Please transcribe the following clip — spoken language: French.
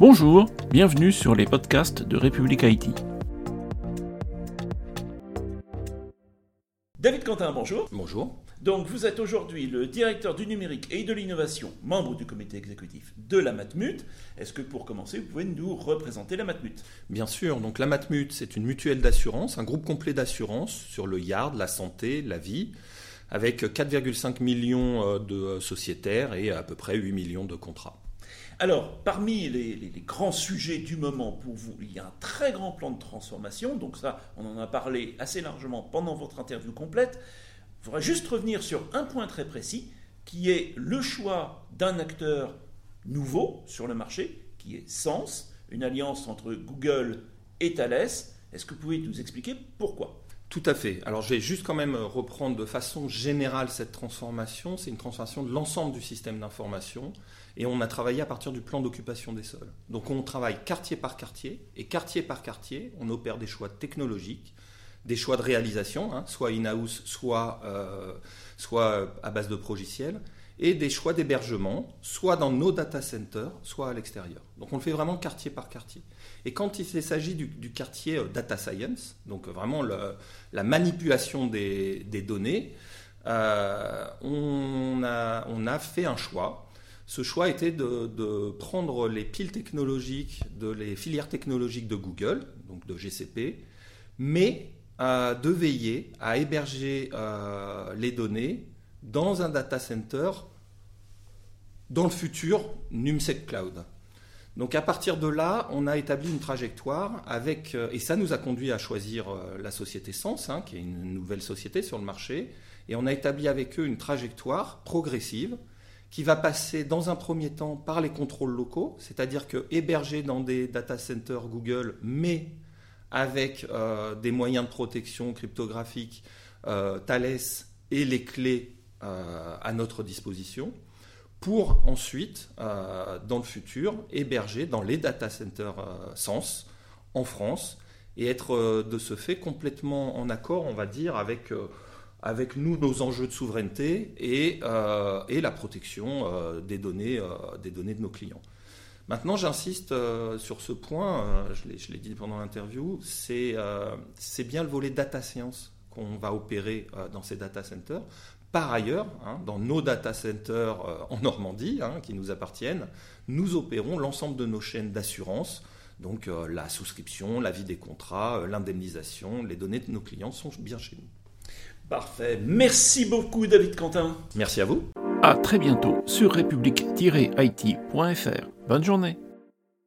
Bonjour, bienvenue sur les podcasts de République Haïti. David Quentin, bonjour. Bonjour. Donc vous êtes aujourd'hui le directeur du numérique et de l'innovation, membre du comité exécutif de la Matmut. Est-ce que pour commencer, vous pouvez nous représenter la Matmut? Bien sûr, donc la Matmut, c'est une mutuelle d'assurance, un groupe complet d'assurance sur le yard, la santé, la vie, avec 4,5 millions euh, de sociétaires et à peu près 8 millions de contrats. Alors, parmi les, grands sujets du moment pour vous, il y a un très grand plan de transformation. Donc ça, on en a parlé assez largement pendant votre interview complète. Il faudra juste revenir sur un point très précis, qui est le choix d'un acteur nouveau sur le marché, qui est Sens, une alliance entre Google et Thales. Est-ce que vous pouvez nous expliquer pourquoi? Tout à fait. Alors je vais juste quand même reprendre de façon générale cette transformation. C'est une transformation de l'ensemble du système d'information et on a travaillé à partir du plan d'occupation des sols. Donc on travaille quartier par quartier et quartier par quartier, on opère des choix technologiques, des choix de réalisation, hein, soit in-house, soit, euh, soit à base de progiciels, et des choix d'hébergement, soit dans nos data centers, soit à l'extérieur. Donc on le fait vraiment quartier par quartier. Et quand il s'agit du, quartier euh, data science, donc vraiment la manipulation des, données, euh, on, a, fait un choix. Ce choix était de, prendre les piles technologiques, de les filières technologiques de Google, donc de GCP, mais euh, de veiller à héberger les données dans un data center dans le futur NumSec Cloud. Donc à partir de là, on a établi une trajectoire avec, euh, et ça nous a conduit à choisir euh, la société Sens, hein, qui est une nouvelle société sur le marché, et on a établi avec eux une trajectoire progressive qui va passer dans un premier temps par les contrôles locaux, c'est-à-dire que héberger dans des data centers Google, mais avec euh, des moyens de protection cryptographique, Thales et les clés à notre disposition pour ensuite, euh, dans le futur, héberger dans les data centers euh, Sens en France et être euh, de ce fait complètement en accord, on va dire, avec, avec nous, nos enjeux de souveraineté et, et la protection des, données, des données de nos clients. Maintenant, j'insiste sur ce point, je l'ai dit pendant l'interview, c'est bien le volet data science qu'on va opérer dans ces data centers par ailleurs, hein, dans nos data centers euh, en Normandie, hein, qui nous appartiennent, nous opérons l'ensemble de nos chaînes d'assurance, donc euh, la souscription, la vie des contrats, euh, l'indemnisation, les données de nos clients sont bien chez nous. Parfait. Merci beaucoup, David Quentin. Merci à vous. À très bientôt sur république-it.fr. Bonne journée.